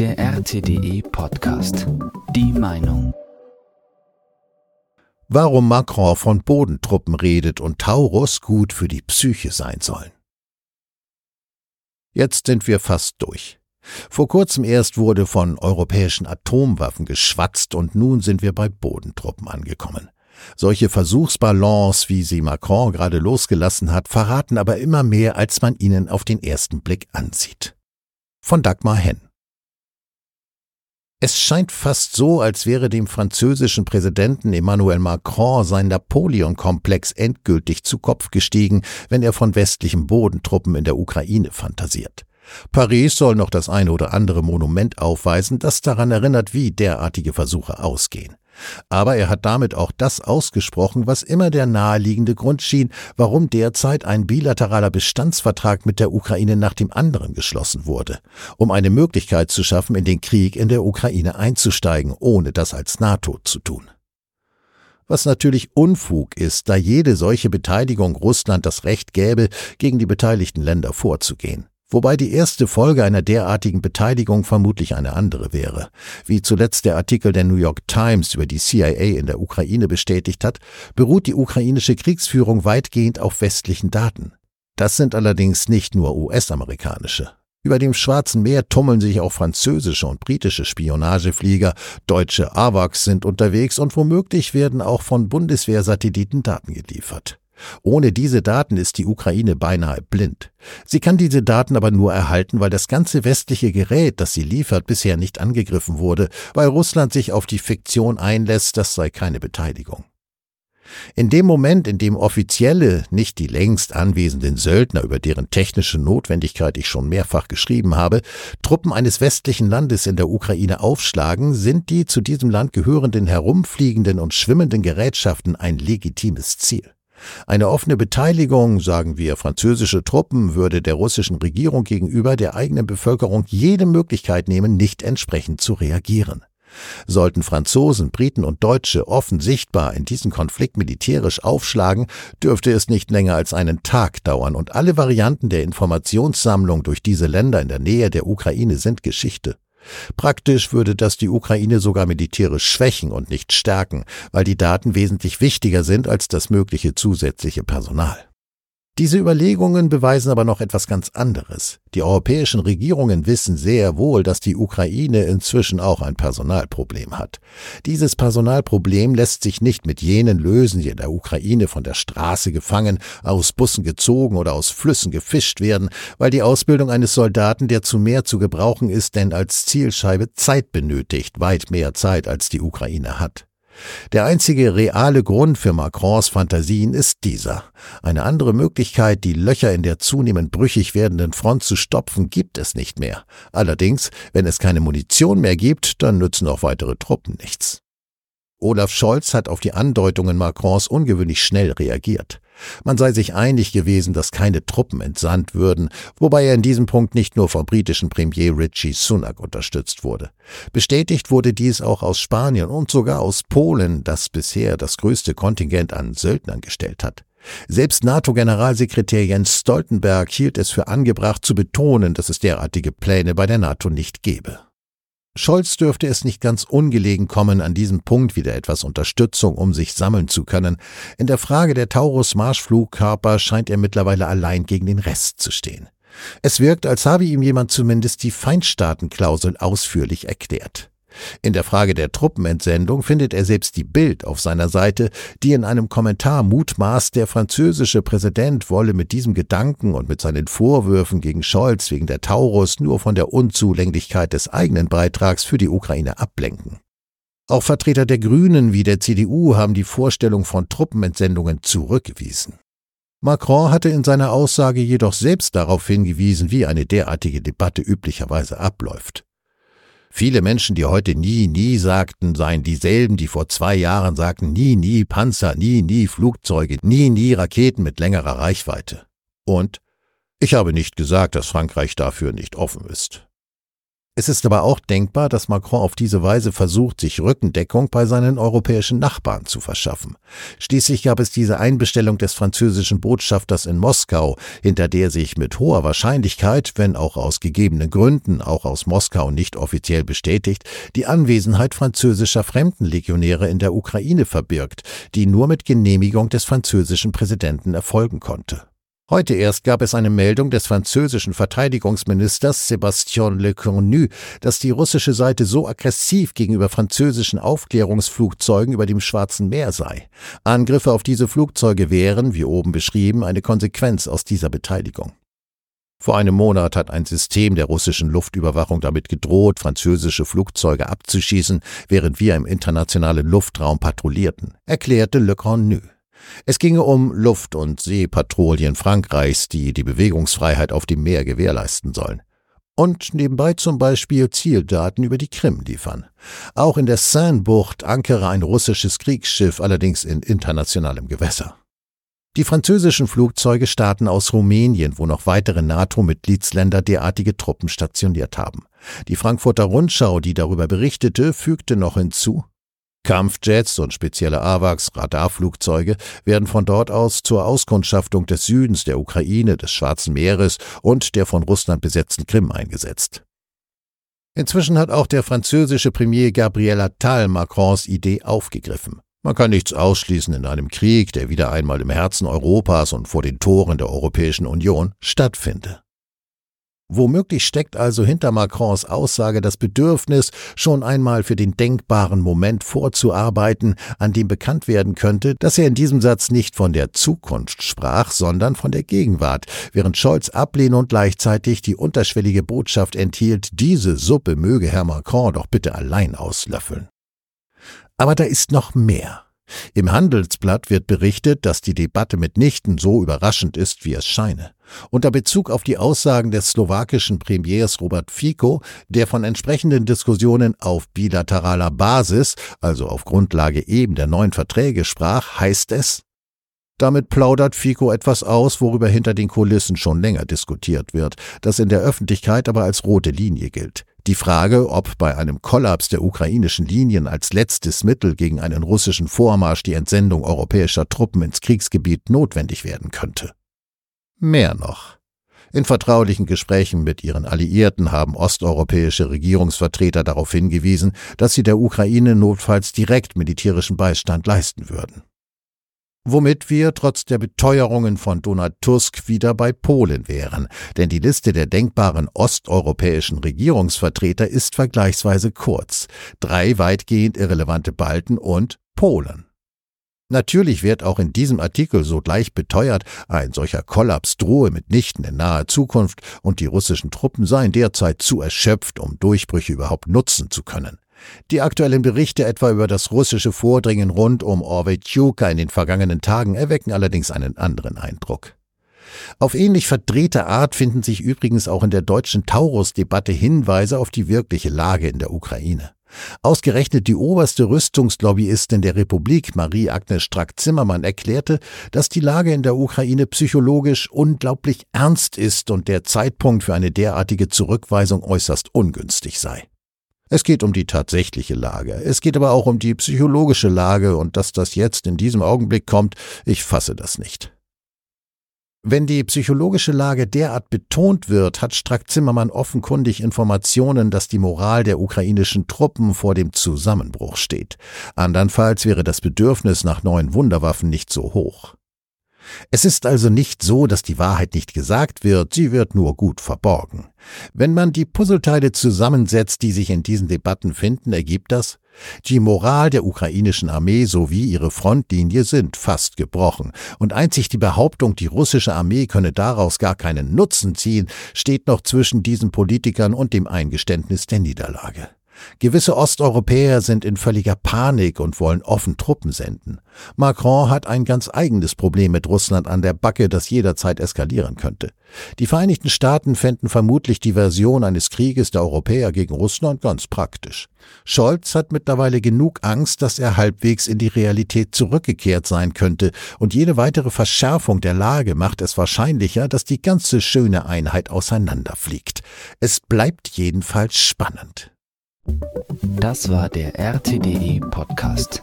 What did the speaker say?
Der RTDE Podcast. Die Meinung. Warum Macron von Bodentruppen redet und Taurus gut für die Psyche sein sollen. Jetzt sind wir fast durch. Vor kurzem erst wurde von europäischen Atomwaffen geschwatzt und nun sind wir bei Bodentruppen angekommen. Solche Versuchsballons, wie sie Macron gerade losgelassen hat, verraten aber immer mehr, als man ihnen auf den ersten Blick ansieht. Von Dagmar Henn. Es scheint fast so, als wäre dem französischen Präsidenten Emmanuel Macron sein Napoleon-Komplex endgültig zu Kopf gestiegen, wenn er von westlichen Bodentruppen in der Ukraine fantasiert. Paris soll noch das eine oder andere Monument aufweisen, das daran erinnert, wie derartige Versuche ausgehen. Aber er hat damit auch das ausgesprochen, was immer der naheliegende Grund schien, warum derzeit ein bilateraler Bestandsvertrag mit der Ukraine nach dem anderen geschlossen wurde, um eine Möglichkeit zu schaffen, in den Krieg in der Ukraine einzusteigen, ohne das als NATO zu tun was natürlich Unfug ist, da jede solche Beteiligung Russland das Recht gäbe, gegen die beteiligten Länder vorzugehen. Wobei die erste Folge einer derartigen Beteiligung vermutlich eine andere wäre. Wie zuletzt der Artikel der New York Times über die CIA in der Ukraine bestätigt hat, beruht die ukrainische Kriegsführung weitgehend auf westlichen Daten. Das sind allerdings nicht nur US-amerikanische. Über dem Schwarzen Meer tummeln sich auch französische und britische Spionageflieger, deutsche AWACS sind unterwegs und womöglich werden auch von Bundeswehrsatelliten Daten geliefert. Ohne diese Daten ist die Ukraine beinahe blind. Sie kann diese Daten aber nur erhalten, weil das ganze westliche Gerät, das sie liefert, bisher nicht angegriffen wurde, weil Russland sich auf die Fiktion einlässt, das sei keine Beteiligung. In dem Moment, in dem Offizielle, nicht die längst anwesenden Söldner, über deren technische Notwendigkeit ich schon mehrfach geschrieben habe, Truppen eines westlichen Landes in der Ukraine aufschlagen, sind die zu diesem Land gehörenden herumfliegenden und schwimmenden Gerätschaften ein legitimes Ziel. Eine offene Beteiligung, sagen wir französische Truppen, würde der russischen Regierung gegenüber der eigenen Bevölkerung jede Möglichkeit nehmen, nicht entsprechend zu reagieren. Sollten Franzosen, Briten und Deutsche offen sichtbar in diesen Konflikt militärisch aufschlagen, dürfte es nicht länger als einen Tag dauern und alle Varianten der Informationssammlung durch diese Länder in der Nähe der Ukraine sind Geschichte. Praktisch würde das die Ukraine sogar militärisch schwächen und nicht stärken, weil die Daten wesentlich wichtiger sind als das mögliche zusätzliche Personal. Diese Überlegungen beweisen aber noch etwas ganz anderes. Die europäischen Regierungen wissen sehr wohl, dass die Ukraine inzwischen auch ein Personalproblem hat. Dieses Personalproblem lässt sich nicht mit jenen lösen, die in der Ukraine von der Straße gefangen, aus Bussen gezogen oder aus Flüssen gefischt werden, weil die Ausbildung eines Soldaten, der zu mehr zu gebrauchen ist, denn als Zielscheibe Zeit benötigt, weit mehr Zeit als die Ukraine hat. Der einzige reale Grund für Macrons Fantasien ist dieser. Eine andere Möglichkeit, die Löcher in der zunehmend brüchig werdenden Front zu stopfen, gibt es nicht mehr. Allerdings, wenn es keine Munition mehr gibt, dann nützen auch weitere Truppen nichts. Olaf Scholz hat auf die Andeutungen Macrons ungewöhnlich schnell reagiert. Man sei sich einig gewesen, dass keine Truppen entsandt würden, wobei er in diesem Punkt nicht nur vom britischen Premier Richie Sunak unterstützt wurde. Bestätigt wurde dies auch aus Spanien und sogar aus Polen, das bisher das größte Kontingent an Söldnern gestellt hat. Selbst NATO-Generalsekretär Jens Stoltenberg hielt es für angebracht zu betonen, dass es derartige Pläne bei der NATO nicht gebe. Scholz dürfte es nicht ganz ungelegen kommen, an diesem Punkt wieder etwas Unterstützung um sich sammeln zu können. In der Frage der Taurus-Marschflugkörper scheint er mittlerweile allein gegen den Rest zu stehen. Es wirkt, als habe ihm jemand zumindest die Feindstaatenklausel ausführlich erklärt. In der Frage der Truppenentsendung findet er selbst die Bild auf seiner Seite, die in einem Kommentar mutmaßt, der französische Präsident wolle mit diesem Gedanken und mit seinen Vorwürfen gegen Scholz wegen der Taurus nur von der Unzulänglichkeit des eigenen Beitrags für die Ukraine ablenken. Auch Vertreter der Grünen wie der CDU haben die Vorstellung von Truppenentsendungen zurückgewiesen. Macron hatte in seiner Aussage jedoch selbst darauf hingewiesen, wie eine derartige Debatte üblicherweise abläuft. Viele Menschen, die heute nie, nie sagten, seien dieselben, die vor zwei Jahren sagten, nie, nie Panzer, nie, nie Flugzeuge, nie, nie Raketen mit längerer Reichweite. Und ich habe nicht gesagt, dass Frankreich dafür nicht offen ist. Es ist aber auch denkbar, dass Macron auf diese Weise versucht, sich Rückendeckung bei seinen europäischen Nachbarn zu verschaffen. Schließlich gab es diese Einbestellung des französischen Botschafters in Moskau, hinter der sich mit hoher Wahrscheinlichkeit, wenn auch aus gegebenen Gründen, auch aus Moskau nicht offiziell bestätigt, die Anwesenheit französischer Fremdenlegionäre in der Ukraine verbirgt, die nur mit Genehmigung des französischen Präsidenten erfolgen konnte. Heute erst gab es eine Meldung des französischen Verteidigungsministers Sébastien Lecornu, dass die russische Seite so aggressiv gegenüber französischen Aufklärungsflugzeugen über dem Schwarzen Meer sei. Angriffe auf diese Flugzeuge wären, wie oben beschrieben, eine Konsequenz aus dieser Beteiligung. Vor einem Monat hat ein System der russischen Luftüberwachung damit gedroht, französische Flugzeuge abzuschießen, während wir im internationalen Luftraum patrouillierten, erklärte Le Cornu. Es ginge um Luft- und Seepatrouillen Frankreichs, die die Bewegungsfreiheit auf dem Meer gewährleisten sollen. Und nebenbei zum Beispiel Zieldaten über die Krim liefern. Auch in der Seine-Bucht ankere ein russisches Kriegsschiff, allerdings in internationalem Gewässer. Die französischen Flugzeuge starten aus Rumänien, wo noch weitere NATO-Mitgliedsländer derartige Truppen stationiert haben. Die Frankfurter Rundschau, die darüber berichtete, fügte noch hinzu, Kampfjets und spezielle AWACS-Radarflugzeuge werden von dort aus zur Auskundschaftung des Südens der Ukraine, des Schwarzen Meeres und der von Russland besetzten Krim eingesetzt. Inzwischen hat auch der französische Premier Gabriel Attal Macrons Idee aufgegriffen. Man kann nichts ausschließen in einem Krieg, der wieder einmal im Herzen Europas und vor den Toren der Europäischen Union stattfinde. Womöglich steckt also hinter Macrons Aussage das Bedürfnis, schon einmal für den denkbaren Moment vorzuarbeiten, an dem bekannt werden könnte, dass er in diesem Satz nicht von der Zukunft sprach, sondern von der Gegenwart, während Scholz ablehnend gleichzeitig die unterschwellige Botschaft enthielt, diese Suppe möge Herr Macron doch bitte allein auslöffeln. Aber da ist noch mehr. Im Handelsblatt wird berichtet, dass die Debatte mitnichten so überraschend ist, wie es scheine. Unter Bezug auf die Aussagen des slowakischen Premiers Robert Fico, der von entsprechenden Diskussionen auf bilateraler Basis, also auf Grundlage eben der neuen Verträge sprach, heißt es, damit plaudert Fico etwas aus, worüber hinter den Kulissen schon länger diskutiert wird, das in der Öffentlichkeit aber als rote Linie gilt. Die Frage, ob bei einem Kollaps der ukrainischen Linien als letztes Mittel gegen einen russischen Vormarsch die Entsendung europäischer Truppen ins Kriegsgebiet notwendig werden könnte. Mehr noch. In vertraulichen Gesprächen mit ihren Alliierten haben osteuropäische Regierungsvertreter darauf hingewiesen, dass sie der Ukraine notfalls direkt militärischen Beistand leisten würden womit wir trotz der Beteuerungen von Donald Tusk wieder bei Polen wären, denn die Liste der denkbaren osteuropäischen Regierungsvertreter ist vergleichsweise kurz, drei weitgehend irrelevante Balten und Polen. Natürlich wird auch in diesem Artikel so gleich beteuert, ein solcher Kollaps drohe mitnichten in naher Zukunft und die russischen Truppen seien derzeit zu erschöpft, um Durchbrüche überhaupt nutzen zu können. Die aktuellen Berichte etwa über das russische Vordringen rund um Orvetjuka in den vergangenen Tagen erwecken allerdings einen anderen Eindruck. Auf ähnlich verdrehte Art finden sich übrigens auch in der deutschen Taurus-Debatte Hinweise auf die wirkliche Lage in der Ukraine. Ausgerechnet die oberste Rüstungslobbyistin der Republik, Marie-Agnes Strack-Zimmermann, erklärte, dass die Lage in der Ukraine psychologisch unglaublich ernst ist und der Zeitpunkt für eine derartige Zurückweisung äußerst ungünstig sei. Es geht um die tatsächliche Lage. Es geht aber auch um die psychologische Lage und dass das jetzt in diesem Augenblick kommt, ich fasse das nicht. Wenn die psychologische Lage derart betont wird, hat Strack-Zimmermann offenkundig Informationen, dass die Moral der ukrainischen Truppen vor dem Zusammenbruch steht. Andernfalls wäre das Bedürfnis nach neuen Wunderwaffen nicht so hoch. Es ist also nicht so, dass die Wahrheit nicht gesagt wird, sie wird nur gut verborgen. Wenn man die Puzzleteile zusammensetzt, die sich in diesen Debatten finden, ergibt das, die Moral der ukrainischen Armee sowie ihre Frontlinie sind fast gebrochen, und einzig die Behauptung, die russische Armee könne daraus gar keinen Nutzen ziehen, steht noch zwischen diesen Politikern und dem Eingeständnis der Niederlage. Gewisse Osteuropäer sind in völliger Panik und wollen offen Truppen senden. Macron hat ein ganz eigenes Problem mit Russland an der Backe, das jederzeit eskalieren könnte. Die Vereinigten Staaten fänden vermutlich die Version eines Krieges der Europäer gegen Russland ganz praktisch. Scholz hat mittlerweile genug Angst, dass er halbwegs in die Realität zurückgekehrt sein könnte, und jede weitere Verschärfung der Lage macht es wahrscheinlicher, dass die ganze schöne Einheit auseinanderfliegt. Es bleibt jedenfalls spannend. Das war der RTDE Podcast.